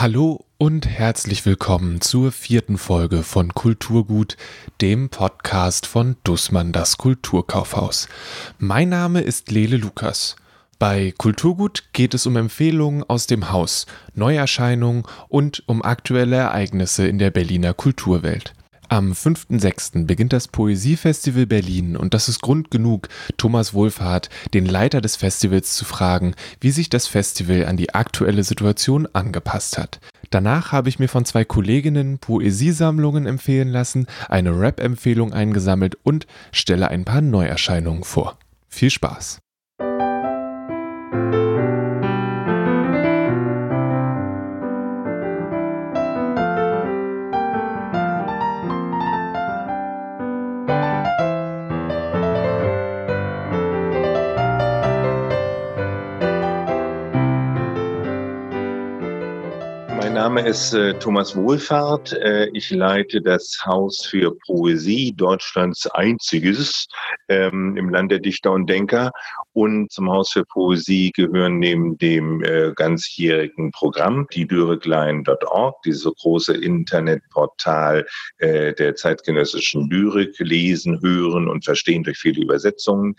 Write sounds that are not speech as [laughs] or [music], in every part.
Hallo und herzlich willkommen zur vierten Folge von Kulturgut, dem Podcast von Dussmann das Kulturkaufhaus. Mein Name ist Lele Lukas. Bei Kulturgut geht es um Empfehlungen aus dem Haus, Neuerscheinungen und um aktuelle Ereignisse in der Berliner Kulturwelt. Am 5.6. beginnt das Poesiefestival Berlin und das ist Grund genug, Thomas Wohlfahrt, den Leiter des Festivals, zu fragen, wie sich das Festival an die aktuelle Situation angepasst hat. Danach habe ich mir von zwei Kolleginnen Poesiesammlungen empfehlen lassen, eine Rap-Empfehlung eingesammelt und stelle ein paar Neuerscheinungen vor. Viel Spaß! Name ist äh, Thomas Wohlfahrt. Äh, ich leite das Haus für Poesie, Deutschlands einziges ähm, im Land der Dichter und Denker. Und zum Haus für Poesie gehören neben dem äh, ganzjährigen Programm die lyriklein.org, dieses große Internetportal äh, der zeitgenössischen Lyrik, lesen, hören und verstehen durch viele Übersetzungen.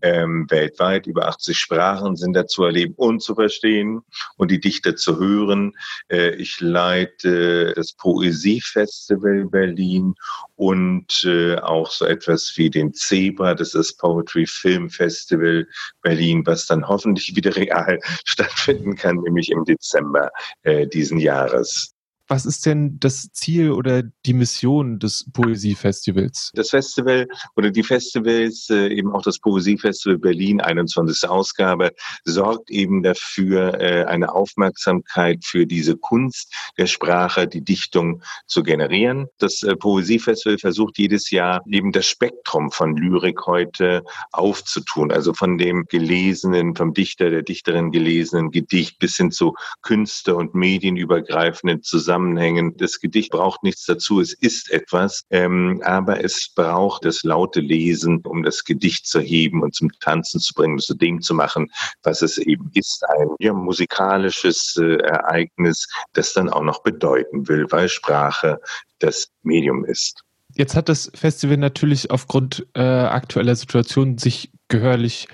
Ähm, weltweit über 80 Sprachen sind da zu erleben und zu verstehen und die Dichter zu hören. Äh, ich leite das Poesiefestival Berlin und auch so etwas wie den Zebra, das ist Poetry Film Festival Berlin, was dann hoffentlich wieder real [laughs] stattfinden kann, nämlich im Dezember äh, diesen Jahres. Was ist denn das Ziel oder die Mission des Poesiefestivals? Das Festival oder die Festivals, äh, eben auch das Poesiefestival Berlin, 21. Ausgabe, sorgt eben dafür, äh, eine Aufmerksamkeit für diese Kunst der Sprache, die Dichtung zu generieren. Das äh, Poesiefestival versucht jedes Jahr eben das Spektrum von Lyrik heute aufzutun, also von dem gelesenen, vom Dichter, der Dichterin gelesenen Gedicht bis hin zu Künste- und medienübergreifenden Zusammenhängen Zusammenhängen. Das Gedicht braucht nichts dazu, es ist etwas, ähm, aber es braucht das laute Lesen, um das Gedicht zu heben und zum Tanzen zu bringen, zu dem zu machen, was es eben ist, ein ja, musikalisches äh, Ereignis, das dann auch noch bedeuten will, weil Sprache das Medium ist. Jetzt hat das Festival natürlich aufgrund äh, aktueller Situation sich gehörlich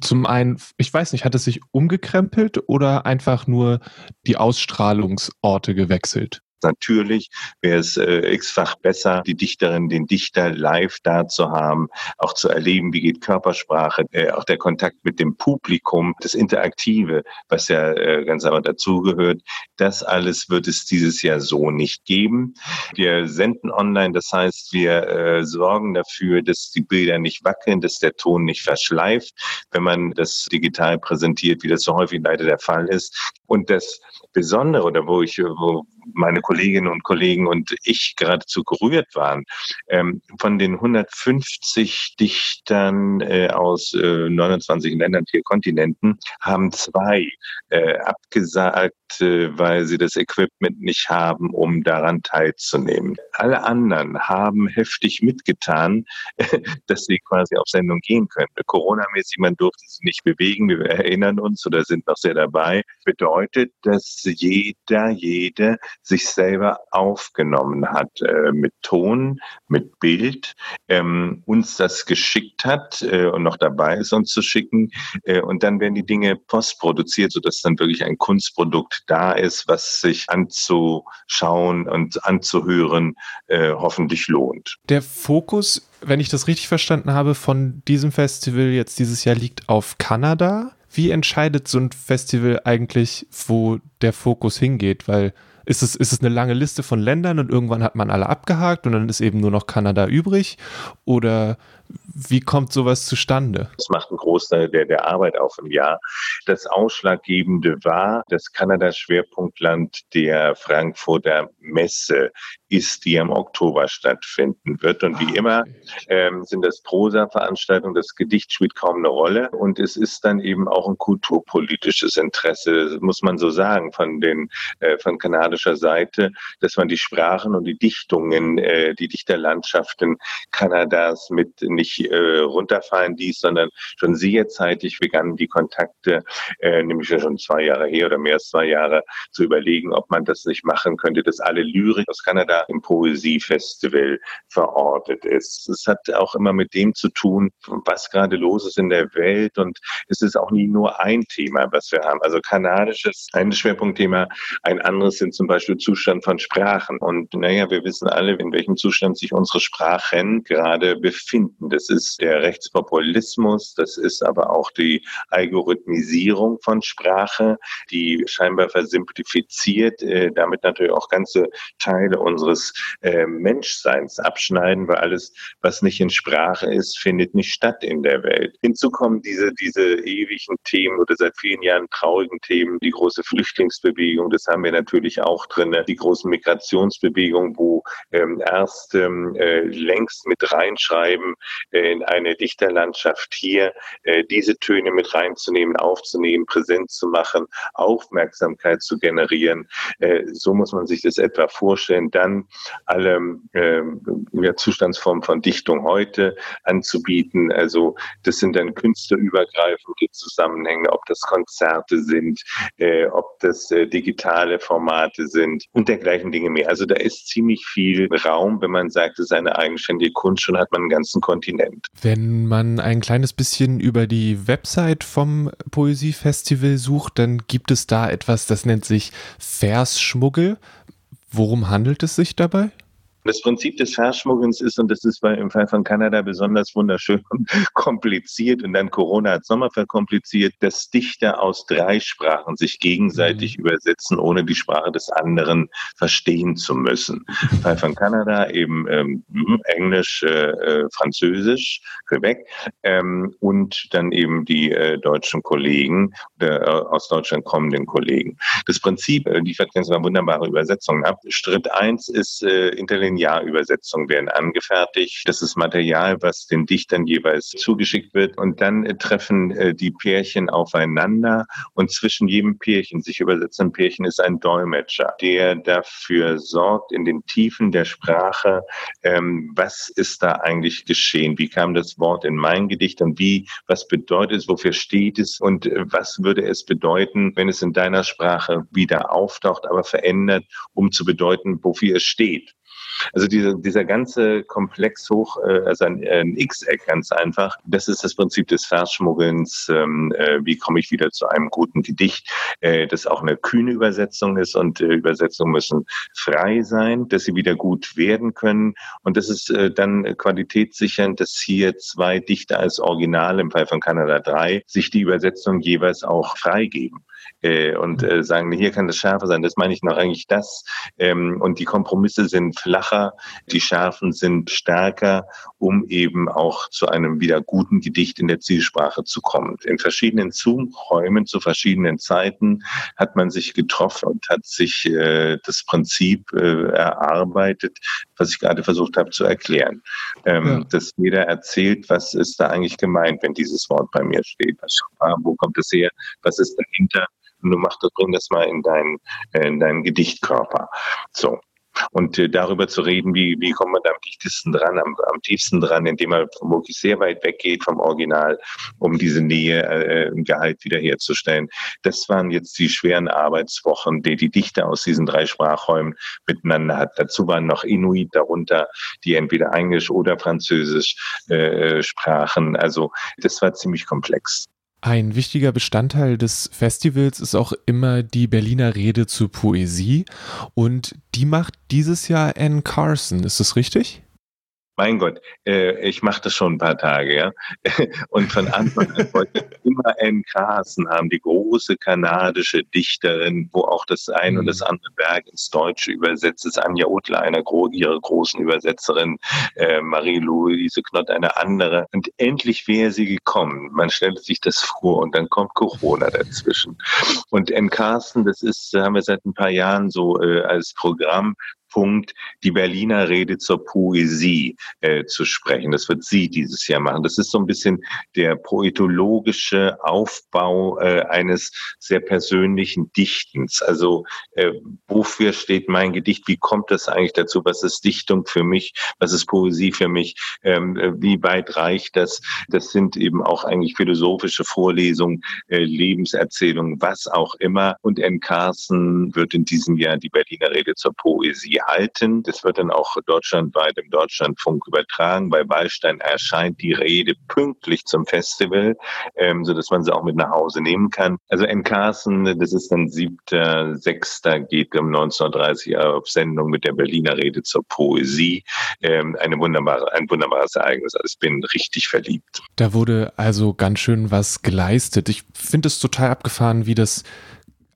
zum einen, ich weiß nicht, hat es sich umgekrempelt oder einfach nur die Ausstrahlungsorte gewechselt? Natürlich wäre es äh, x-fach besser, die Dichterin, den Dichter live da zu haben, auch zu erleben, wie geht Körpersprache, äh, auch der Kontakt mit dem Publikum, das Interaktive, was ja äh, ganz einfach dazugehört. Das alles wird es dieses Jahr so nicht geben. Wir senden online, das heißt, wir äh, sorgen dafür, dass die Bilder nicht wackeln, dass der Ton nicht verschleift, wenn man das digital präsentiert, wie das so häufig leider der Fall ist. Und das Besondere oder wo ich, wo meine Kolleginnen und Kollegen und ich geradezu gerührt waren, ähm, von den 150 Dichtern äh, aus äh, 29 Ländern, vier Kontinenten, haben zwei äh, abgesagt, äh, weil sie das Equipment nicht haben, um daran teilzunehmen. Alle anderen haben heftig mitgetan, [laughs] dass sie quasi auf Sendung gehen können. Corona-mäßig, man durfte sie nicht bewegen, wir erinnern uns oder sind noch sehr dabei, bedeutet, dass jeder, jede sich selber aufgenommen hat, äh, mit Ton, mit Bild, ähm, uns das geschickt hat äh, und noch dabei ist, uns zu schicken. Äh, und dann werden die Dinge postproduziert, sodass dann wirklich ein Kunstprodukt da ist, was sich anzuschauen und anzuhören äh, hoffentlich lohnt. Der Fokus, wenn ich das richtig verstanden habe, von diesem Festival jetzt dieses Jahr liegt auf Kanada. Wie entscheidet so ein Festival eigentlich, wo der Fokus hingeht? Weil ist es, ist es eine lange Liste von Ländern und irgendwann hat man alle abgehakt und dann ist eben nur noch Kanada übrig? Oder wie kommt sowas zustande? Das macht einen Großteil der, der Arbeit auf im Jahr. Das Ausschlaggebende war, dass Kanada Schwerpunktland der Frankfurter Messe ist, die im Oktober stattfinden wird. Und wie ah, immer ähm, sind das Prosa-Veranstaltungen, das Gedicht spielt kaum eine Rolle. Und es ist dann eben auch ein kulturpolitisches Interesse, muss man so sagen. von den äh, von kanadischer Seite, dass man die Sprachen und die Dichtungen, äh, die Dichterlandschaften Kanadas mit nicht äh, runterfallen ließ, sondern schon sehr zeitig begannen die Kontakte, äh, nämlich schon zwei Jahre her oder mehr als zwei Jahre, zu überlegen, ob man das nicht machen könnte, dass alle Lyrik aus Kanada im Poesiefestival verortet ist. Es hat auch immer mit dem zu tun, was gerade los ist in der Welt und es ist auch nie nur ein Thema, was wir haben. Also kanadisches ein Schwerpunktthema, ein anderes sind zum Beispiel Zustand von Sprachen. Und naja, wir wissen alle, in welchem Zustand sich unsere Sprachen gerade befinden. Das ist der Rechtspopulismus, das ist aber auch die Algorithmisierung von Sprache, die scheinbar versimplifiziert, äh, damit natürlich auch ganze Teile unseres äh, Menschseins abschneiden, weil alles, was nicht in Sprache ist, findet nicht statt in der Welt. Hinzu kommen diese, diese ewigen Themen oder seit vielen Jahren traurigen Themen, die große Flüchtlingsbewegung, das haben wir natürlich auch drin, die großen Migrationsbewegungen, wo ähm, erst ähm, äh, längst mit reinschreiben in eine Dichterlandschaft hier, äh, diese Töne mit reinzunehmen, aufzunehmen, präsent zu machen, Aufmerksamkeit zu generieren. Äh, so muss man sich das etwa vorstellen. Dann alle äh, ja, Zustandsformen von Dichtung heute anzubieten. Also das sind dann künstlerübergreifende Zusammenhänge, ob das Konzerte sind, äh, ob das äh, digitale Formate sind und dergleichen Dinge mehr. Also da ist ziemlich viel Raum, wenn man sagt, es ist eine eigenständige Kunst, schon hat man einen ganzen Kontinent. Wenn man ein kleines bisschen über die Website vom Poesiefestival sucht, dann gibt es da etwas, das nennt sich Versschmuggel. Worum handelt es sich dabei? Das Prinzip des Verschmuggelns ist, und das ist bei, im Fall von Kanada besonders wunderschön und [laughs] kompliziert, und dann Corona hat Sommer verkompliziert, dass Dichter aus drei Sprachen sich gegenseitig mhm. übersetzen, ohne die Sprache des anderen verstehen zu müssen. Im Fall von Kanada eben ähm, Englisch, äh, äh, Französisch, Quebec, ähm, und dann eben die äh, deutschen Kollegen, äh, aus Deutschland kommenden Kollegen. Das Prinzip äh, liefert ganz wunderbare Übersetzungen ab. Schritt eins ist äh, Intelligenz Linearübersetzungen werden angefertigt. Das ist Material, was den Dichtern jeweils zugeschickt wird. Und dann äh, treffen äh, die Pärchen aufeinander und zwischen jedem Pärchen, sich übersetzenden Pärchen, ist ein Dolmetscher, der dafür sorgt, in den Tiefen der Sprache, ähm, was ist da eigentlich geschehen? Wie kam das Wort in mein Gedicht und wie, was bedeutet es, wofür steht es und äh, was würde es bedeuten, wenn es in deiner Sprache wieder auftaucht, aber verändert, um zu bedeuten, wofür es steht. Also diese, dieser ganze Komplex hoch, äh, also ein, ein X-Eck ganz einfach, das ist das Prinzip des Verschmuggelns. Ähm, äh, wie komme ich wieder zu einem guten Gedicht, äh, das auch eine kühne Übersetzung ist und äh, Übersetzungen müssen frei sein, dass sie wieder gut werden können. Und das ist äh, dann qualitätssichernd, dass hier zwei Dichter als Original im Fall von Kanada 3 sich die Übersetzung jeweils auch freigeben äh, und äh, sagen, hier kann das schärfer sein, das meine ich noch eigentlich das. Ähm, und die Kompromisse sind flacher, die Schärfen sind stärker, um eben auch zu einem wieder guten Gedicht in der Zielsprache zu kommen. In verschiedenen Zoom-Räumen zu verschiedenen Zeiten hat man sich getroffen und hat sich äh, das Prinzip äh, erarbeitet, was ich gerade versucht habe zu erklären. Ähm, ja. Dass jeder erzählt, was ist da eigentlich gemeint, wenn dieses Wort bei mir steht. Wo kommt es her? Was ist dahinter? und du machst das, bring das mal in deinen, äh, in deinen Gedichtkörper. So. Und äh, darüber zu reden, wie, wie kommt man da am dichtesten dran, am, am tiefsten dran, indem man wirklich sehr weit weggeht vom Original, um diese Nähe äh, im Gehalt wiederherzustellen. Das waren jetzt die schweren Arbeitswochen, die die Dichter aus diesen drei Sprachräumen miteinander hat. Dazu waren noch Inuit darunter, die entweder Englisch oder Französisch äh, sprachen. Also das war ziemlich komplex. Ein wichtiger Bestandteil des Festivals ist auch immer die Berliner Rede zur Poesie und die macht dieses Jahr Anne Carson. Ist das richtig? Mein Gott, äh, ich mache das schon ein paar Tage, ja. [laughs] Und von Anfang an wollte ich immer Anne Carson haben, die große kanadische Dichterin, wo auch das ein und das mhm. andere Werk ins Deutsche übersetzt ist. Anja Utler, eine gro ihre großen Übersetzerin, äh, Marie-Louise Knott, eine andere. Und endlich wäre sie gekommen. Man stellt sich das vor und dann kommt Corona dazwischen. Und Anne Carson, das ist, haben wir seit ein paar Jahren so äh, als Programm Punkt, die Berliner Rede zur Poesie äh, zu sprechen. Das wird sie dieses Jahr machen. Das ist so ein bisschen der poetologische Aufbau äh, eines sehr persönlichen Dichtens. Also äh, wofür steht mein Gedicht? Wie kommt das eigentlich dazu? Was ist Dichtung für mich? Was ist Poesie für mich? Ähm, äh, wie weit reicht das? Das sind eben auch eigentlich philosophische Vorlesungen, äh, Lebenserzählungen, was auch immer. Und N. Carson wird in diesem Jahr die Berliner Rede zur Poesie halten. Das wird dann auch deutschlandweit im Deutschlandfunk übertragen. Bei Wallstein erscheint die Rede pünktlich zum Festival, ähm, so dass man sie auch mit nach Hause nehmen kann. Also N. Carson, das ist dann siebter, sechster, geht um 19.30 Uhr auf Sendung mit der Berliner Rede zur Poesie. Ähm, eine wunderbare, ein wunderbares Ereignis. Also ich bin richtig verliebt. Da wurde also ganz schön was geleistet. Ich finde es total abgefahren, wie das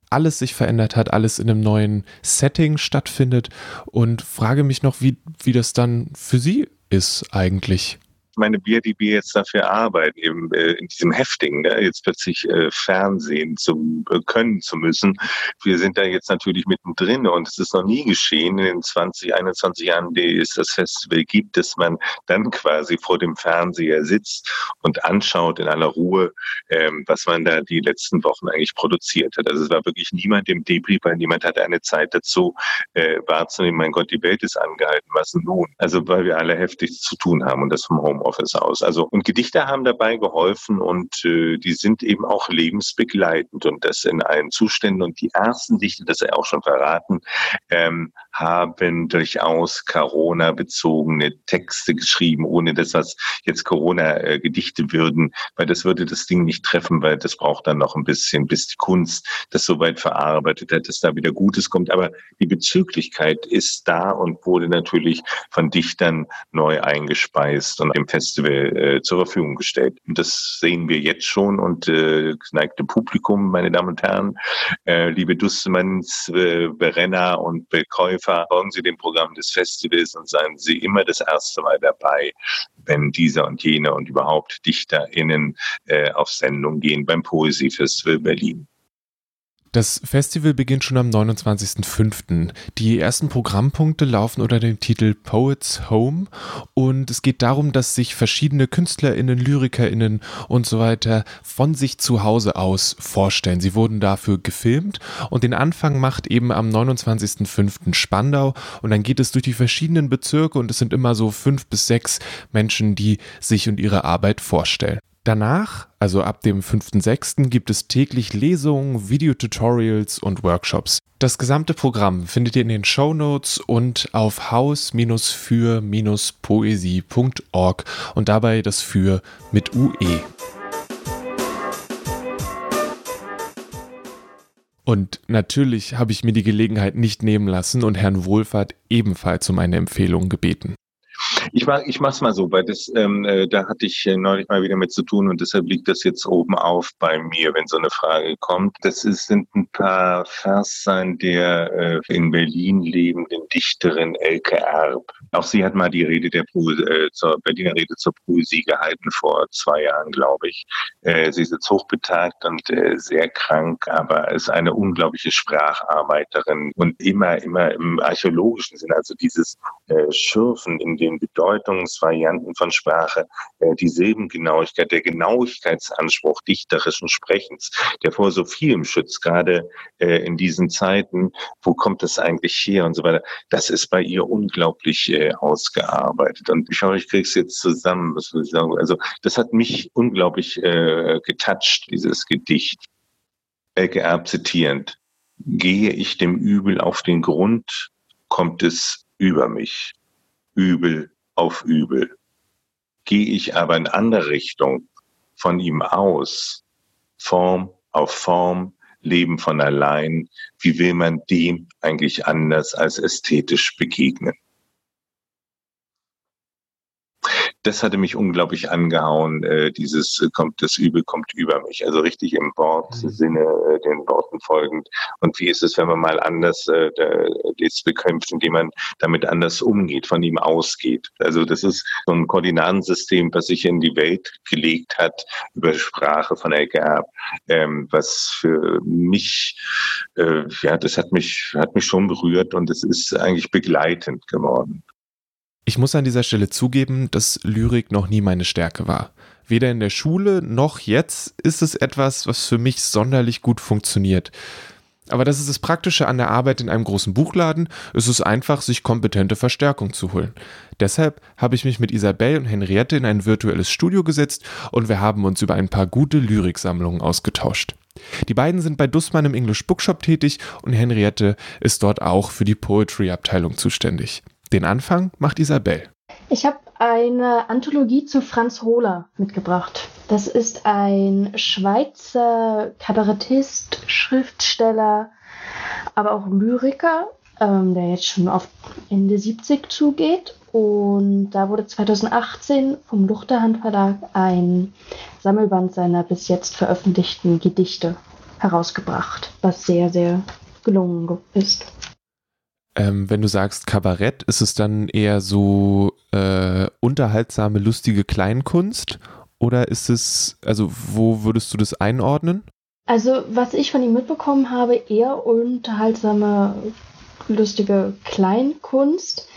alles sich verändert hat, alles in einem neuen Setting stattfindet. Und frage mich noch, wie, wie das dann für Sie ist eigentlich meine Bier, die wir jetzt dafür arbeiten, eben äh, in diesem Heftigen, ne, jetzt plötzlich äh, Fernsehen zu äh, können zu müssen. Wir sind da jetzt natürlich mittendrin und es ist noch nie geschehen in den 20, 21 Jahren, die es das Festival gibt, dass man dann quasi vor dem Fernseher sitzt und anschaut in aller Ruhe, ähm, was man da die letzten Wochen eigentlich produziert hat. Also es war wirklich niemand im Debrief, weil niemand hatte eine Zeit dazu äh, wahrzunehmen, mein Gott, die Welt ist angehalten, was nun? Also weil wir alle heftig zu tun haben und das vom Home Homeoffice aus. Also und Gedichte haben dabei geholfen und äh, die sind eben auch lebensbegleitend und das in allen Zuständen. Und die ersten Dichte, das er auch schon verraten, ähm, haben durchaus Corona-bezogene Texte geschrieben, ohne dass das jetzt Corona-Gedichte äh, würden, weil das würde das Ding nicht treffen, weil das braucht dann noch ein bisschen, bis die Kunst das soweit verarbeitet hat, dass da wieder Gutes kommt. Aber die Bezüglichkeit ist da und wurde natürlich von Dichtern neu eingespeist und im Festival äh, zur Verfügung gestellt. Und das sehen wir jetzt schon und äh, geneigte Publikum, meine Damen und Herren, äh, liebe Dussemanns, äh, Berenner und Bekäufer, folgen Sie dem Programm des Festivals und seien Sie immer das erste Mal dabei, wenn dieser und jene und überhaupt DichterInnen äh, auf Sendung gehen beim Poesiefestival Berlin. Das Festival beginnt schon am 29.05. Die ersten Programmpunkte laufen unter dem Titel Poets Home und es geht darum, dass sich verschiedene KünstlerInnen, LyrikerInnen und so weiter von sich zu Hause aus vorstellen. Sie wurden dafür gefilmt und den Anfang macht eben am 29.05. Spandau und dann geht es durch die verschiedenen Bezirke und es sind immer so fünf bis sechs Menschen, die sich und ihre Arbeit vorstellen. Danach, also ab dem 5.6., gibt es täglich Lesungen, Videotutorials und Workshops. Das gesamte Programm findet ihr in den Show Notes und auf haus-für-poesie.org und dabei das für mit UE. Und natürlich habe ich mir die Gelegenheit nicht nehmen lassen und Herrn Wohlfahrt ebenfalls um eine Empfehlung gebeten. Ich mach, ich mach's mal so, weil das, ähm, äh, da hatte ich äh, neulich mal wieder mit zu tun und deshalb liegt das jetzt oben auf bei mir, wenn so eine Frage kommt. Das ist, sind ein paar Vers sein der äh, in Berlin lebenden Dichterin Elke Erb. Auch sie hat mal die Rede der Pro äh, zur Berliner Rede zur Poesie gehalten vor zwei Jahren, glaube ich. Äh, sie ist jetzt hochbetagt und äh, sehr krank, aber ist eine unglaubliche Spracharbeiterin und immer, immer im archäologischen Sinn, also dieses äh, Schürfen in den Bedeutungsvarianten von Sprache, äh, die Silbengenauigkeit, der Genauigkeitsanspruch dichterischen Sprechens, der vor so vielem schützt, gerade äh, in diesen Zeiten, wo kommt das eigentlich her und so weiter. Das ist bei ihr unglaublich äh, ausgearbeitet. Und ich hoffe, ich kriege es jetzt zusammen. Also das hat mich unglaublich äh, getoucht, dieses Gedicht. Elke Erb zitierend. Gehe ich dem Übel auf den Grund, kommt es über mich. Übel auf Übel. Gehe ich aber in andere Richtung, von ihm aus, Form auf Form, Leben von allein, wie will man dem eigentlich anders als ästhetisch begegnen? Das hatte mich unglaublich angehauen, äh, dieses äh, kommt, das Übel kommt über mich. Also richtig im Wortsinne, mhm. äh, den Worten folgend. Und wie ist es, wenn man mal anders äh, das bekämpft, indem man damit anders umgeht, von ihm ausgeht. Also das ist so ein Koordinatensystem, was sich in die Welt gelegt hat über Sprache von Elke ähm, was für mich, äh, ja, das hat mich, hat mich schon berührt und es ist eigentlich begleitend geworden. Ich muss an dieser Stelle zugeben, dass Lyrik noch nie meine Stärke war. Weder in der Schule noch jetzt ist es etwas, was für mich sonderlich gut funktioniert. Aber das ist das Praktische an der Arbeit in einem großen Buchladen. Es ist einfach, sich kompetente Verstärkung zu holen. Deshalb habe ich mich mit Isabel und Henriette in ein virtuelles Studio gesetzt und wir haben uns über ein paar gute Lyriksammlungen ausgetauscht. Die beiden sind bei Dussmann im English Bookshop tätig und Henriette ist dort auch für die Poetry-Abteilung zuständig. Den Anfang macht Isabel. Ich habe eine Anthologie zu Franz Hohler mitgebracht. Das ist ein Schweizer Kabarettist, Schriftsteller, aber auch Lyriker, ähm, der jetzt schon auf Ende 70 zugeht. Und da wurde 2018 vom Luchterhand Verlag ein Sammelband seiner bis jetzt veröffentlichten Gedichte herausgebracht, was sehr, sehr gelungen ist. Ähm, wenn du sagst Kabarett, ist es dann eher so äh, unterhaltsame, lustige Kleinkunst? Oder ist es, also wo würdest du das einordnen? Also, was ich von ihm mitbekommen habe, eher unterhaltsame, lustige Kleinkunst.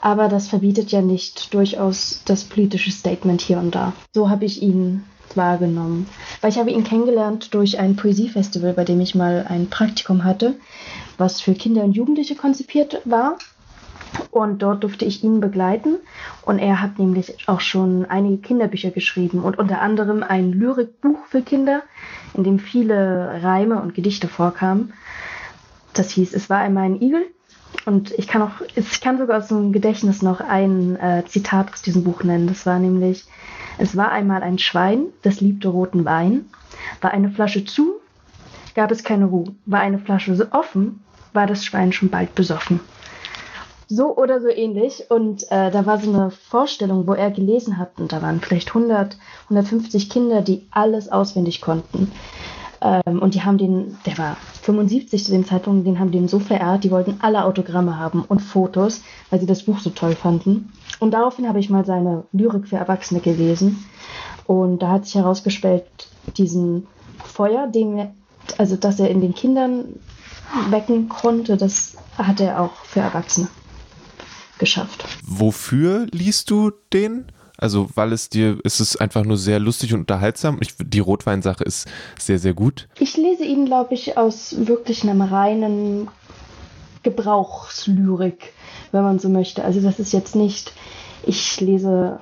Aber das verbietet ja nicht durchaus das politische Statement hier und da. So habe ich ihn wahrgenommen. Weil ich habe ihn kennengelernt durch ein Poesiefestival, bei dem ich mal ein Praktikum hatte, was für Kinder und Jugendliche konzipiert war. Und dort durfte ich ihn begleiten. Und er hat nämlich auch schon einige Kinderbücher geschrieben und unter anderem ein Lyrikbuch für Kinder, in dem viele Reime und Gedichte vorkamen. Das hieß, es war einmal ein Igel. Und ich kann auch, ich kann sogar aus dem Gedächtnis noch ein äh, Zitat aus diesem Buch nennen. Das war nämlich, es war einmal ein Schwein, das liebte roten Wein. War eine Flasche zu, gab es keine Ruhe. War eine Flasche offen, war das Schwein schon bald besoffen. So oder so ähnlich. Und äh, da war so eine Vorstellung, wo er gelesen hat. Und da waren vielleicht 100, 150 Kinder, die alles auswendig konnten. Ähm, und die haben den, der war 75 zu dem Zeitpunkt, den haben den so verehrt, die wollten alle Autogramme haben und Fotos, weil sie das Buch so toll fanden. Und daraufhin habe ich mal seine Lyrik für Erwachsene gelesen. Und da hat sich herausgestellt, diesen Feuer, den er, also dass er in den Kindern wecken konnte, das hat er auch für Erwachsene geschafft. Wofür liest du den? Also, weil es dir, ist es einfach nur sehr lustig und unterhaltsam. Ich, die Rotweinsache ist sehr, sehr gut. Ich lese ihn, glaube ich, aus wirklich einem reinen Gebrauchslyrik, wenn man so möchte. Also, das ist jetzt nicht, ich lese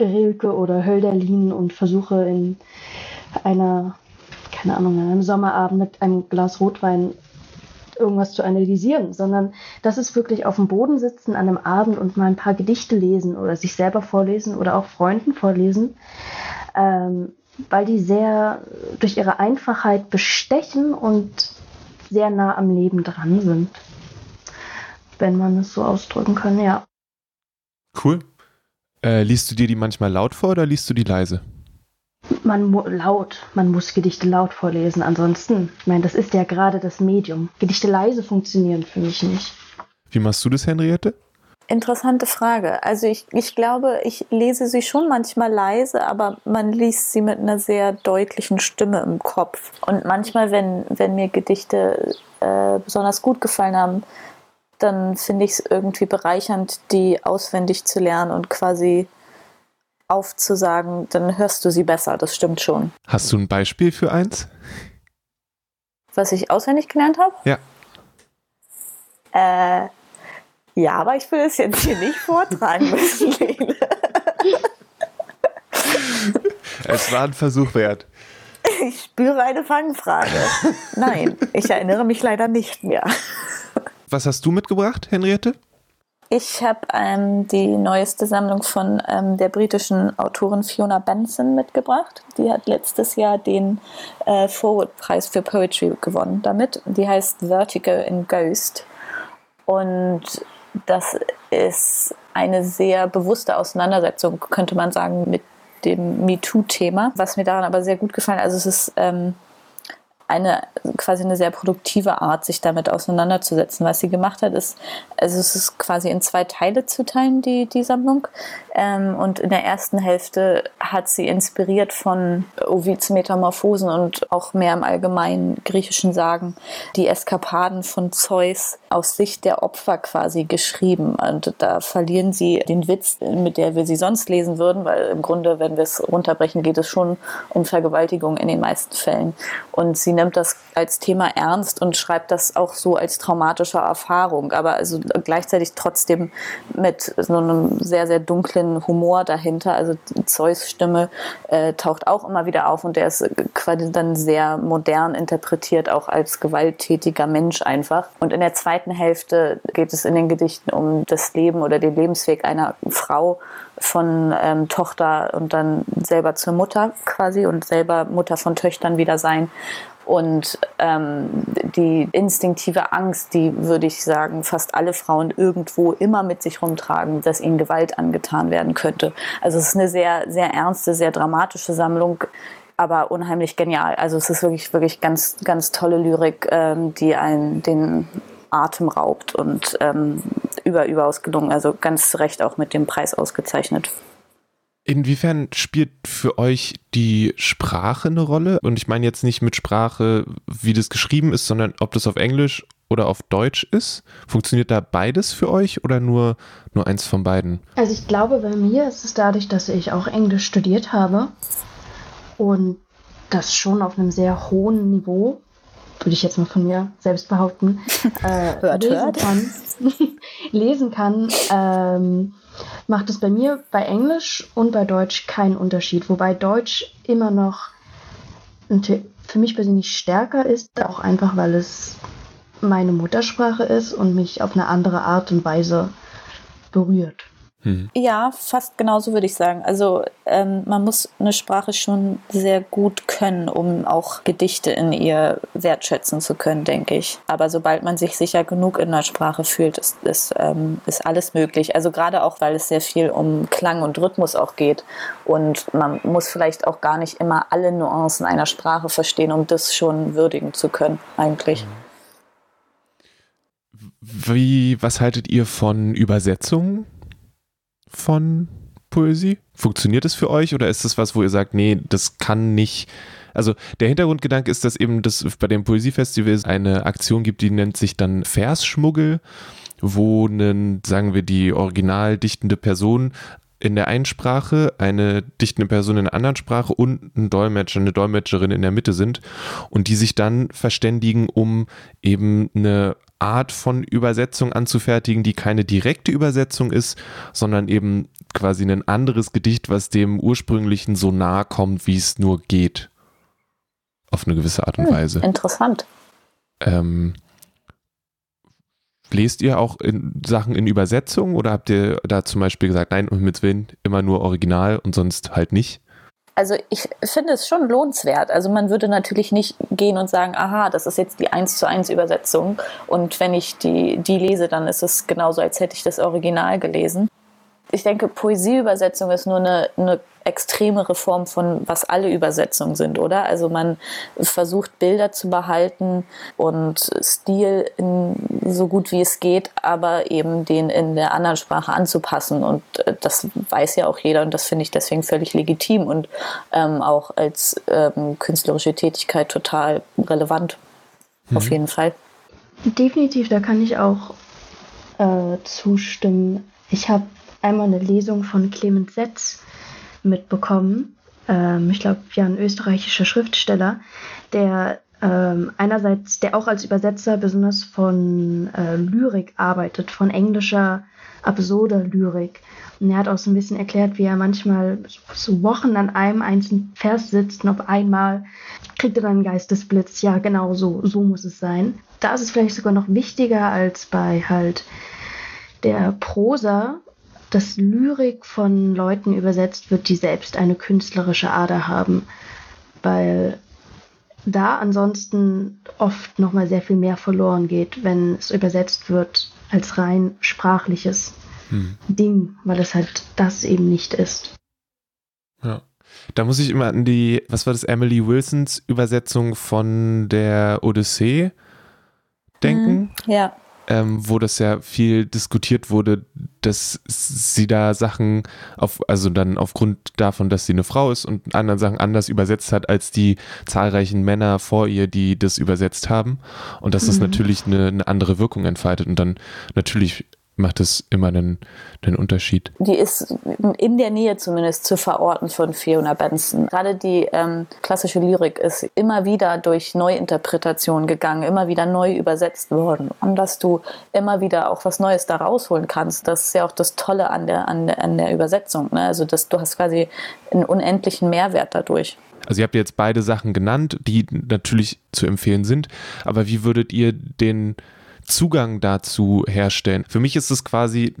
Rilke oder Hölderlin und versuche in einer, keine Ahnung, an einem Sommerabend mit einem Glas Rotwein irgendwas zu analysieren, sondern das ist wirklich auf dem Boden sitzen an einem Abend und mal ein paar Gedichte lesen oder sich selber vorlesen oder auch Freunden vorlesen, ähm, weil die sehr durch ihre Einfachheit bestechen und sehr nah am Leben dran sind. Wenn man es so ausdrücken kann, ja. Cool. Äh, liest du dir die manchmal laut vor oder liest du die leise? man laut, man muss Gedichte laut vorlesen. Ansonsten, ich meine, das ist ja gerade das Medium. Gedichte leise funktionieren für mich nicht. Wie machst du das, Henriette? Interessante Frage. Also ich, ich glaube, ich lese sie schon manchmal leise, aber man liest sie mit einer sehr deutlichen Stimme im Kopf. Und manchmal, wenn, wenn mir Gedichte äh, besonders gut gefallen haben, dann finde ich es irgendwie bereichernd, die auswendig zu lernen und quasi aufzusagen, dann hörst du sie besser, das stimmt schon. Hast du ein Beispiel für eins? Was ich auswendig gelernt habe? Ja. Äh, ja, aber ich will es jetzt hier nicht vortragen [laughs] müssen, Lele. es war ein Versuch wert. Ich spüre eine Fangfrage. Nein, ich erinnere mich leider nicht mehr. Was hast du mitgebracht, Henriette? Ich habe ähm, die neueste Sammlung von ähm, der britischen Autorin Fiona Benson mitgebracht. Die hat letztes Jahr den äh, Forward-Preis für Poetry gewonnen damit. Die heißt Vertigo in Ghost. Und das ist eine sehr bewusste Auseinandersetzung, könnte man sagen, mit dem MeToo-Thema. Was mir daran aber sehr gut gefallen, also es ist ähm, eine quasi eine sehr produktive Art, sich damit auseinanderzusetzen. Was sie gemacht hat, ist, also es ist quasi in zwei Teile zu teilen, die, die Sammlung. Ähm, und in der ersten Hälfte hat sie inspiriert von Ovids Metamorphosen und auch mehr im allgemeinen griechischen Sagen die Eskapaden von Zeus aus Sicht der Opfer quasi geschrieben. Und da verlieren sie den Witz, mit der wir sie sonst lesen würden, weil im Grunde, wenn wir es runterbrechen, geht es schon um Vergewaltigung in den meisten Fällen. Und sie nimmt das als Thema ernst und schreibt das auch so als traumatische Erfahrung, aber also gleichzeitig trotzdem mit so einem sehr, sehr dunklen Humor dahinter. Also Zeus Stimme äh, taucht auch immer wieder auf und der ist quasi dann sehr modern interpretiert, auch als gewalttätiger Mensch einfach. Und in der zweiten Hälfte geht es in den Gedichten um das Leben oder den Lebensweg einer Frau von ähm, Tochter und dann selber zur Mutter quasi und selber Mutter von Töchtern wieder sein. Und ähm, die instinktive Angst, die würde ich sagen, fast alle Frauen irgendwo immer mit sich rumtragen, dass ihnen Gewalt angetan werden könnte. Also es ist eine sehr, sehr ernste, sehr dramatische Sammlung, aber unheimlich genial. Also es ist wirklich, wirklich ganz, ganz tolle Lyrik, ähm, die einen den Atem raubt und ähm, über, überaus gelungen. Also ganz recht auch mit dem Preis ausgezeichnet. Inwiefern spielt für euch die Sprache eine Rolle? Und ich meine jetzt nicht mit Sprache, wie das geschrieben ist, sondern ob das auf Englisch oder auf Deutsch ist. Funktioniert da beides für euch oder nur, nur eins von beiden? Also ich glaube, bei mir ist es dadurch, dass ich auch Englisch studiert habe und das schon auf einem sehr hohen Niveau, würde ich jetzt mal von mir selbst behaupten, [laughs] äh, hört, lesen hört. kann. [laughs] lesen kann. Ähm, macht es bei mir bei Englisch und bei Deutsch keinen Unterschied. Wobei Deutsch immer noch für mich persönlich stärker ist, auch einfach weil es meine Muttersprache ist und mich auf eine andere Art und Weise berührt. Hm. Ja, fast genauso würde ich sagen. Also ähm, man muss eine Sprache schon sehr gut können, um auch Gedichte in ihr wertschätzen zu können, denke ich. Aber sobald man sich sicher genug in der Sprache fühlt, ist, ist, ähm, ist alles möglich. Also gerade auch, weil es sehr viel um Klang und Rhythmus auch geht. Und man muss vielleicht auch gar nicht immer alle Nuancen einer Sprache verstehen, um das schon würdigen zu können, eigentlich. Wie, was haltet ihr von Übersetzungen? Von Poesie? Funktioniert es für euch oder ist das was, wo ihr sagt, nee, das kann nicht. Also der Hintergrundgedanke ist, dass eben das bei dem Poesiefestival eine Aktion gibt, die nennt sich dann Versschmuggel, wo einen, sagen wir, die original dichtende Person in der einen Sprache, eine dichtende Person in der anderen Sprache und ein Dolmetscher, eine Dolmetscherin in der Mitte sind und die sich dann verständigen, um eben eine Art von Übersetzung anzufertigen, die keine direkte Übersetzung ist, sondern eben quasi ein anderes Gedicht, was dem ursprünglichen so nahe kommt, wie es nur geht. Auf eine gewisse Art und hm, Weise. Interessant. Ähm, lest ihr auch in Sachen in Übersetzung oder habt ihr da zum Beispiel gesagt, nein, um mit Willen immer nur Original und sonst halt nicht? Also ich finde es schon lohnenswert. Also man würde natürlich nicht gehen und sagen, aha, das ist jetzt die 1 zu 1 Übersetzung und wenn ich die, die lese, dann ist es genauso, als hätte ich das Original gelesen ich denke, Poesieübersetzung ist nur eine, eine extremere Form von, was alle Übersetzungen sind, oder? Also man versucht Bilder zu behalten und Stil in, so gut wie es geht, aber eben den in der anderen Sprache anzupassen. Und äh, das weiß ja auch jeder und das finde ich deswegen völlig legitim und ähm, auch als ähm, künstlerische Tätigkeit total relevant. Mhm. Auf jeden Fall. Definitiv, da kann ich auch äh, zustimmen. Ich habe einmal eine Lesung von Clemens Setz mitbekommen. Ähm, ich glaube, ja, ein österreichischer Schriftsteller, der ähm, einerseits, der auch als Übersetzer besonders von äh, Lyrik arbeitet, von englischer absurder Lyrik. Und er hat auch so ein bisschen erklärt, wie er manchmal so Wochen an einem einzelnen Vers sitzt und auf einmal kriegt er dann einen Geistesblitz. Ja, genau so, so muss es sein. Da ist es vielleicht sogar noch wichtiger als bei halt der Prosa, dass Lyrik von Leuten übersetzt wird, die selbst eine künstlerische Ader haben, weil da ansonsten oft noch mal sehr viel mehr verloren geht, wenn es übersetzt wird als rein sprachliches hm. Ding, weil es halt das eben nicht ist. Ja. Da muss ich immer an die, was war das, Emily Wilsons Übersetzung von der Odyssee denken. Mhm, ja ähm, wo das ja viel diskutiert wurde, dass sie da Sachen auf, also dann aufgrund davon, dass sie eine Frau ist und anderen Sachen anders übersetzt hat als die zahlreichen Männer vor ihr, die das übersetzt haben. Und dass das mhm. natürlich eine, eine andere Wirkung entfaltet und dann natürlich macht es immer einen, einen Unterschied. Die ist in der Nähe zumindest zu verorten von Fiona Benson. Gerade die ähm, klassische Lyrik ist immer wieder durch Neuinterpretationen gegangen, immer wieder neu übersetzt worden, und dass du immer wieder auch was Neues da rausholen kannst. Das ist ja auch das Tolle an der, an der, an der Übersetzung. Ne? Also dass du hast quasi einen unendlichen Mehrwert dadurch. Also ihr habt jetzt beide Sachen genannt, die natürlich zu empfehlen sind, aber wie würdet ihr den Zugang dazu herstellen. Für mich ist es quasi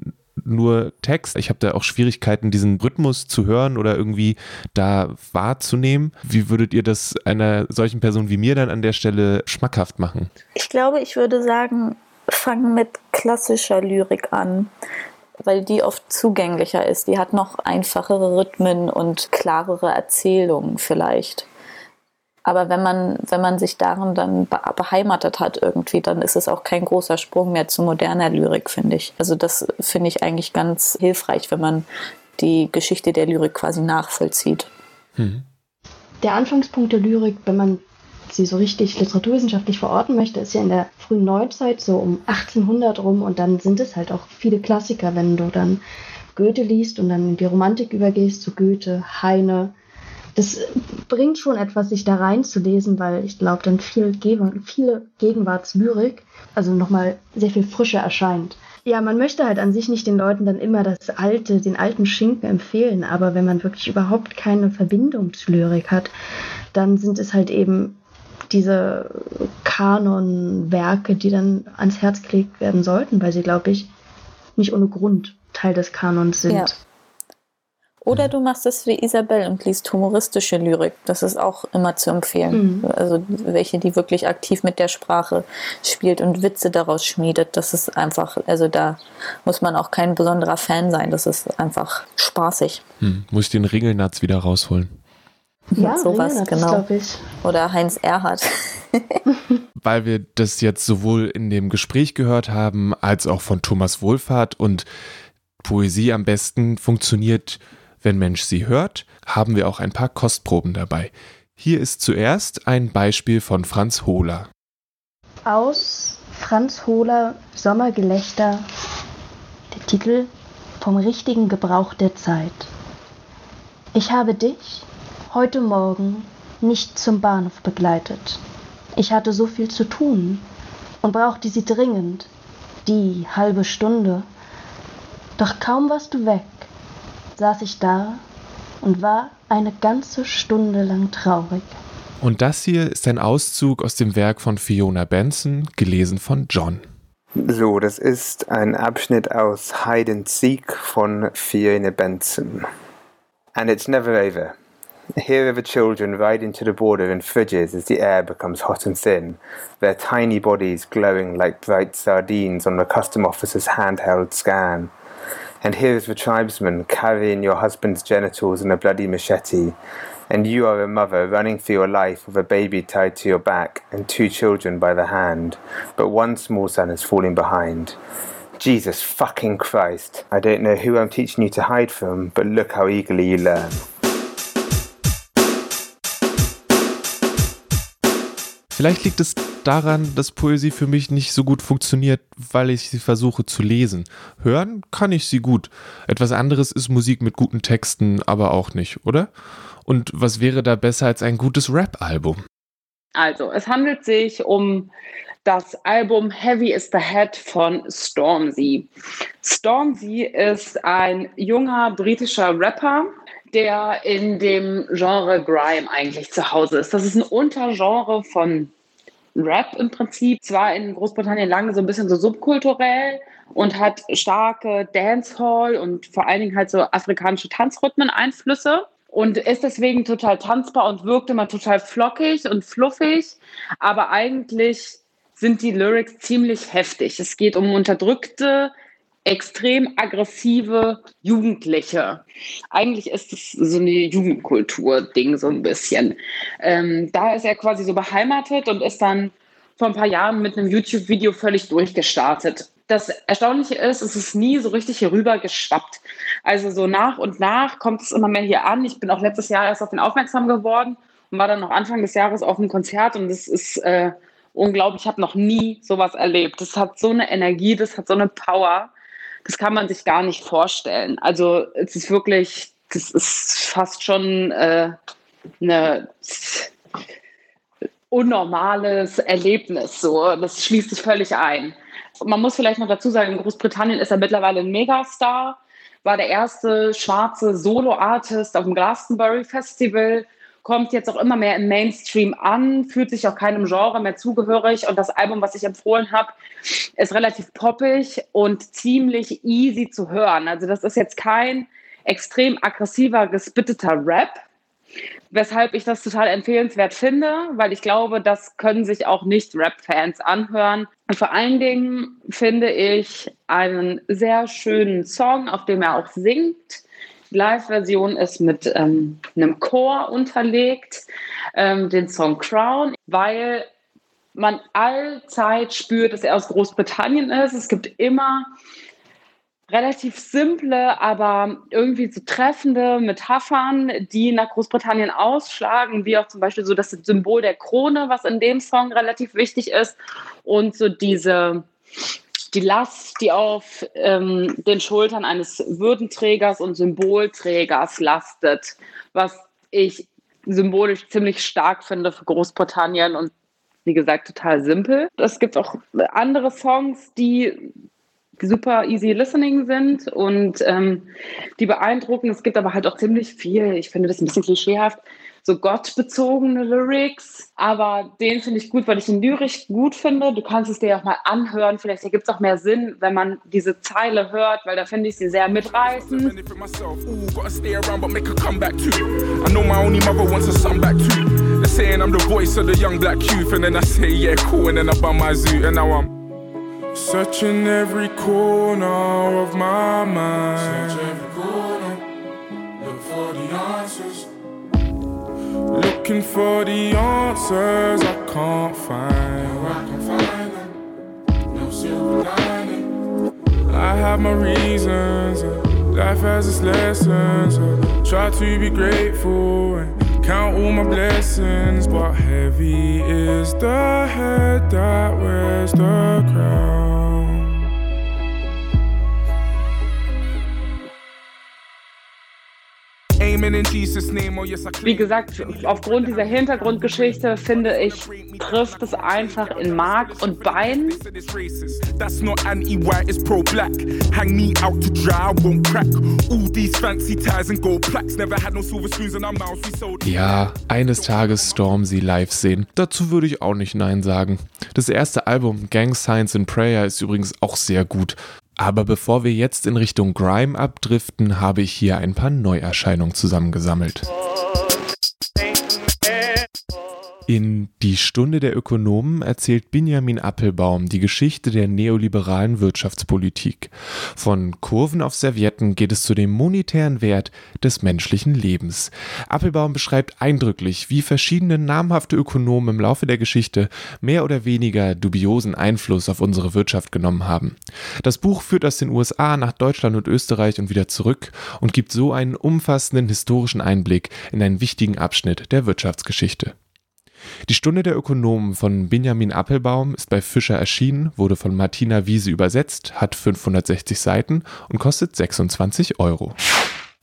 nur Text. Ich habe da auch Schwierigkeiten, diesen Rhythmus zu hören oder irgendwie da wahrzunehmen. Wie würdet ihr das einer solchen Person wie mir dann an der Stelle schmackhaft machen? Ich glaube, ich würde sagen, fang mit klassischer Lyrik an, weil die oft zugänglicher ist. Die hat noch einfachere Rhythmen und klarere Erzählungen vielleicht. Aber wenn man, wenn man sich darin dann beheimatet hat irgendwie, dann ist es auch kein großer Sprung mehr zu moderner Lyrik, finde ich. Also das finde ich eigentlich ganz hilfreich, wenn man die Geschichte der Lyrik quasi nachvollzieht. Mhm. Der Anfangspunkt der Lyrik, wenn man sie so richtig literaturwissenschaftlich verorten möchte, ist ja in der frühen Neuzeit, so um 1800 rum. Und dann sind es halt auch viele Klassiker, wenn du dann Goethe liest und dann in die Romantik übergehst, zu so Goethe, Heine, das bringt schon etwas, sich da reinzulesen, weil ich glaube, dann viel, viele Gegenwartslyrik, also nochmal sehr viel frischer erscheint. Ja, man möchte halt an sich nicht den Leuten dann immer das alte, den alten Schinken empfehlen, aber wenn man wirklich überhaupt keine Verbindung zu Lyrik hat, dann sind es halt eben diese Kanonwerke, die dann ans Herz gelegt werden sollten, weil sie, glaube ich, nicht ohne Grund Teil des Kanons sind. Ja. Oder du machst es wie Isabel und liest humoristische Lyrik. Das ist auch immer zu empfehlen. Mhm. Also welche, die wirklich aktiv mit der Sprache spielt und Witze daraus schmiedet. Das ist einfach, also da muss man auch kein besonderer Fan sein. Das ist einfach spaßig. Hm. Muss ich den Regelnatz wieder rausholen? Ja, sowas, genau. Oder Heinz Erhardt. [laughs] Weil wir das jetzt sowohl in dem Gespräch gehört haben, als auch von Thomas Wohlfahrt und Poesie am besten funktioniert wenn Mensch sie hört, haben wir auch ein paar Kostproben dabei. Hier ist zuerst ein Beispiel von Franz Hohler. Aus Franz Hohler Sommergelächter der Titel Vom richtigen Gebrauch der Zeit. Ich habe dich heute Morgen nicht zum Bahnhof begleitet. Ich hatte so viel zu tun und brauchte sie dringend, die halbe Stunde. Doch kaum warst du weg, saß ich da und war eine ganze Stunde lang traurig. Und das hier ist ein Auszug aus dem Werk von Fiona Benson, gelesen von John. So, das ist ein Abschnitt aus Hide and Seek von Fiona Benson. And it's never over. Here are the children riding to the border in fridges as the air becomes hot and thin, their tiny bodies glowing like bright sardines on the custom officer's handheld scan. And here is the tribesman carrying your husband's genitals and a bloody machete. And you are a mother running for your life with a baby tied to your back and two children by the hand. But one small son is falling behind. Jesus fucking Christ. I don't know who I'm teaching you to hide from, but look how eagerly you learn. Vielleicht liegt es daran, dass Poesie für mich nicht so gut funktioniert, weil ich sie versuche zu lesen. Hören kann ich sie gut. Etwas anderes ist Musik mit guten Texten aber auch nicht, oder? Und was wäre da besser als ein gutes Rap-Album? Also, es handelt sich um das Album Heavy is the Head von Stormzy. Stormzy ist ein junger britischer Rapper, der in dem Genre Grime eigentlich zu Hause ist. Das ist ein Untergenre von Rap im Prinzip. Zwar in Großbritannien lange so ein bisschen so subkulturell und hat starke Dancehall und vor allen Dingen halt so afrikanische Tanzrhythmen-Einflüsse und ist deswegen total tanzbar und wirkt immer total flockig und fluffig, aber eigentlich sind die Lyrics ziemlich heftig. Es geht um unterdrückte, extrem aggressive Jugendliche. Eigentlich ist es so eine Jugendkultur-Ding so ein bisschen. Ähm, da ist er quasi so beheimatet und ist dann vor ein paar Jahren mit einem YouTube-Video völlig durchgestartet. Das Erstaunliche ist, es ist nie so richtig hier rüber geschwappt. Also so nach und nach kommt es immer mehr hier an. Ich bin auch letztes Jahr erst auf ihn aufmerksam geworden und war dann noch Anfang des Jahres auf einem Konzert und das ist äh, unglaublich. Ich habe noch nie sowas erlebt. Das hat so eine Energie, das hat so eine Power das kann man sich gar nicht vorstellen. Also es ist wirklich, das ist fast schon äh, eine unnormales Erlebnis. So, das schließt sich völlig ein. Man muss vielleicht noch dazu sagen, in Großbritannien ist er mittlerweile ein Megastar, war der erste schwarze Solo-Artist auf dem Glastonbury Festival, kommt jetzt auch immer mehr im Mainstream an, fühlt sich auch keinem Genre mehr zugehörig. Und das Album, was ich empfohlen habe, ist relativ poppig und ziemlich easy zu hören. Also das ist jetzt kein extrem aggressiver, gespitteter Rap, weshalb ich das total empfehlenswert finde, weil ich glaube, das können sich auch nicht Rap-Fans anhören. Und vor allen Dingen finde ich einen sehr schönen Song, auf dem er auch singt Live-Version ist mit ähm, einem Chor unterlegt, ähm, den Song Crown, weil man allzeit spürt, dass er aus Großbritannien ist. Es gibt immer relativ simple, aber irgendwie so treffende Metaphern, die nach Großbritannien ausschlagen, wie auch zum Beispiel so das Symbol der Krone, was in dem Song relativ wichtig ist, und so diese die Last, die auf ähm, den Schultern eines Würdenträgers und Symbolträgers lastet, was ich symbolisch ziemlich stark finde für Großbritannien und wie gesagt total simpel. Es gibt auch andere Songs, die super easy listening sind und ähm, die beeindrucken. Es gibt aber halt auch ziemlich viel, ich finde das ein bisschen klischeehaft, so gottbezogene Lyrics, aber den finde ich gut, weil ich ihn lyrisch gut finde. Du kannst es dir auch mal anhören, vielleicht ergibt es auch mehr Sinn, wenn man diese Zeile hört, weil da finde ich sie sehr mitreißend. searching every corner of my mind. Search every corner, look for the answers. Looking for the answers I can't find. No, I can find them. No silver lining. I have my reasons. Life has its lessons. Try to be grateful and count all my blessings. But heavy is the head that wears the crown. Wie gesagt, aufgrund dieser Hintergrundgeschichte finde ich, trifft es einfach in Mark und Bein. Ja, eines Tages Stormzy live sehen. Dazu würde ich auch nicht Nein sagen. Das erste Album Gang Signs and Prayer ist übrigens auch sehr gut. Aber bevor wir jetzt in Richtung Grime abdriften, habe ich hier ein paar Neuerscheinungen zusammengesammelt. In Die Stunde der Ökonomen erzählt Benjamin Appelbaum die Geschichte der neoliberalen Wirtschaftspolitik. Von Kurven auf Servietten geht es zu dem monetären Wert des menschlichen Lebens. Appelbaum beschreibt eindrücklich, wie verschiedene namhafte Ökonomen im Laufe der Geschichte mehr oder weniger dubiosen Einfluss auf unsere Wirtschaft genommen haben. Das Buch führt aus den USA nach Deutschland und Österreich und wieder zurück und gibt so einen umfassenden historischen Einblick in einen wichtigen Abschnitt der Wirtschaftsgeschichte. Die Stunde der Ökonomen von Benjamin Appelbaum ist bei Fischer erschienen, wurde von Martina Wiese übersetzt, hat 560 Seiten und kostet 26 Euro.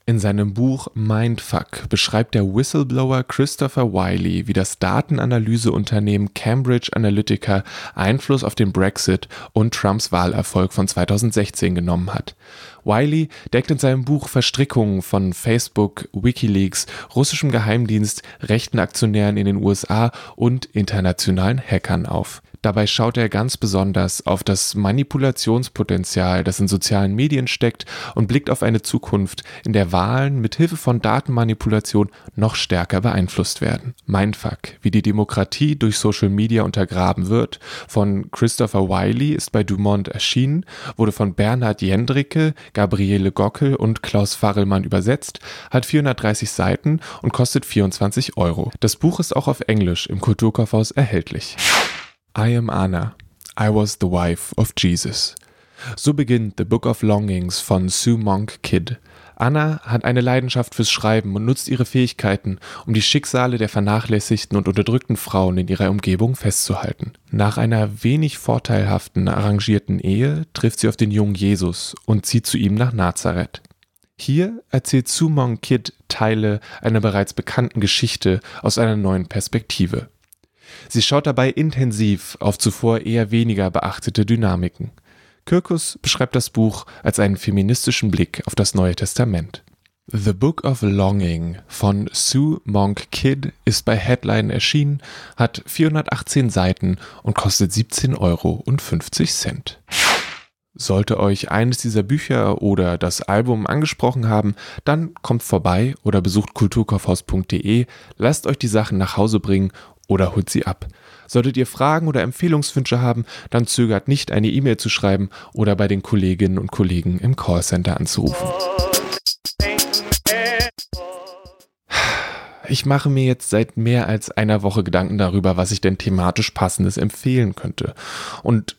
In seinem Buch Mindfuck beschreibt der Whistleblower Christopher Wiley, wie das Datenanalyseunternehmen Cambridge Analytica Einfluss auf den Brexit und Trumps Wahlerfolg von 2016 genommen hat. Wiley deckt in seinem Buch Verstrickungen von Facebook, Wikileaks, russischem Geheimdienst, rechten Aktionären in den USA und internationalen Hackern auf. Dabei schaut er ganz besonders auf das Manipulationspotenzial, das in sozialen Medien steckt und blickt auf eine Zukunft, in der Wahlen mit Hilfe von Datenmanipulation noch stärker beeinflusst werden. Mindfuck, wie die Demokratie durch Social Media untergraben wird, von Christopher Wiley ist bei Dumont erschienen, wurde von Bernhard Jendricke, Gabriele Gockel und Klaus Farrellmann übersetzt, hat 430 Seiten und kostet 24 Euro. Das Buch ist auch auf Englisch im Kulturkaufhaus erhältlich. I am Anna. I was the wife of Jesus. So beginnt The Book of Longings von Sue Monk Kidd. Anna hat eine Leidenschaft fürs Schreiben und nutzt ihre Fähigkeiten, um die Schicksale der vernachlässigten und unterdrückten Frauen in ihrer Umgebung festzuhalten. Nach einer wenig vorteilhaften arrangierten Ehe trifft sie auf den jungen Jesus und zieht zu ihm nach Nazareth. Hier erzählt Sumong Kid Teile einer bereits bekannten Geschichte aus einer neuen Perspektive. Sie schaut dabei intensiv auf zuvor eher weniger beachtete Dynamiken. Kirkus beschreibt das Buch als einen feministischen Blick auf das Neue Testament. The Book of Longing von Sue Monk Kidd ist bei Headline erschienen, hat 418 Seiten und kostet 17,50 Euro. Sollte euch eines dieser Bücher oder das Album angesprochen haben, dann kommt vorbei oder besucht kulturkaufhaus.de, lasst euch die Sachen nach Hause bringen oder holt sie ab. Solltet ihr Fragen oder Empfehlungswünsche haben, dann zögert nicht, eine E-Mail zu schreiben oder bei den Kolleginnen und Kollegen im Callcenter anzurufen. Ich mache mir jetzt seit mehr als einer Woche Gedanken darüber, was ich denn thematisch passendes empfehlen könnte. Und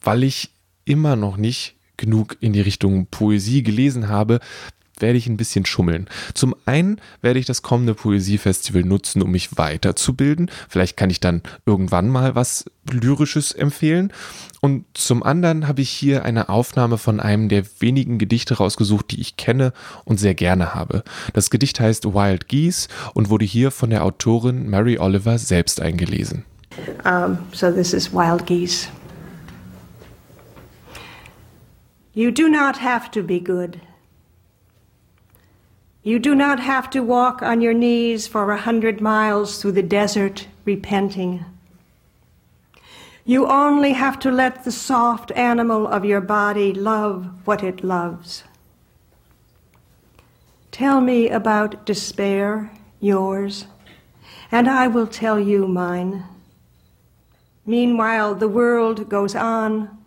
weil ich immer noch nicht genug in die Richtung Poesie gelesen habe, werde ich ein bisschen schummeln. Zum einen werde ich das kommende Poesiefestival nutzen, um mich weiterzubilden. Vielleicht kann ich dann irgendwann mal was Lyrisches empfehlen. Und zum anderen habe ich hier eine Aufnahme von einem der wenigen Gedichte rausgesucht, die ich kenne und sehr gerne habe. Das Gedicht heißt Wild Geese und wurde hier von der Autorin Mary Oliver selbst eingelesen. Um, so this is Wild Geese. You do not have to be good. You do not have to walk on your knees for a hundred miles through the desert repenting. You only have to let the soft animal of your body love what it loves. Tell me about despair, yours, and I will tell you mine. Meanwhile, the world goes on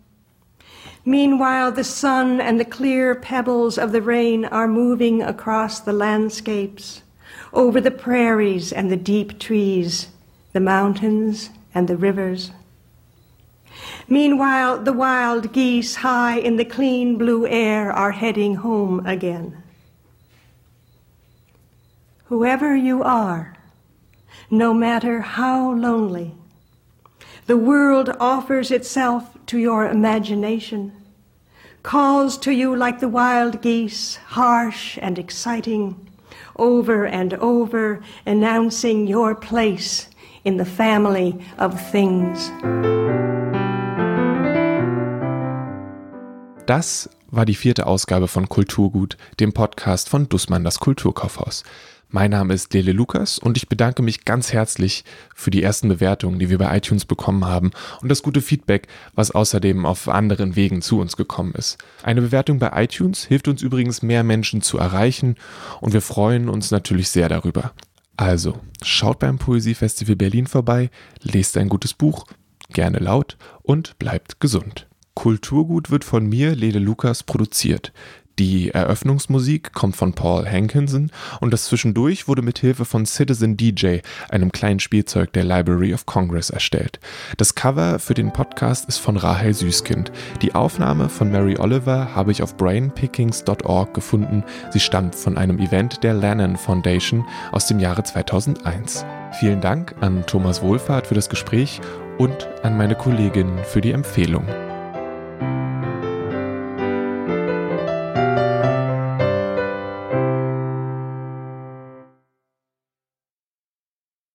Meanwhile, the sun and the clear pebbles of the rain are moving across the landscapes, over the prairies and the deep trees, the mountains and the rivers. Meanwhile, the wild geese high in the clean blue air are heading home again. Whoever you are, no matter how lonely, the world offers itself to your imagination, calls to you like the wild geese, harsh and exciting, over and over announcing your place in the family of things. Das war die vierte Ausgabe von Kulturgut, dem Podcast von Dussmann das Kulturkaufhaus. Mein Name ist Lele Lukas und ich bedanke mich ganz herzlich für die ersten Bewertungen, die wir bei iTunes bekommen haben und das gute Feedback, was außerdem auf anderen Wegen zu uns gekommen ist. Eine Bewertung bei iTunes hilft uns übrigens mehr Menschen zu erreichen und wir freuen uns natürlich sehr darüber. Also, schaut beim Poesiefestival Berlin vorbei, lest ein gutes Buch, gerne laut und bleibt gesund. Kulturgut wird von mir, Lele Lukas, produziert. Die Eröffnungsmusik kommt von Paul Hankinson und das Zwischendurch wurde mit Hilfe von Citizen DJ, einem kleinen Spielzeug der Library of Congress, erstellt. Das Cover für den Podcast ist von Rahel Süßkind. Die Aufnahme von Mary Oliver habe ich auf brainpickings.org gefunden. Sie stammt von einem Event der Lennon Foundation aus dem Jahre 2001. Vielen Dank an Thomas Wohlfahrt für das Gespräch und an meine Kollegin für die Empfehlung.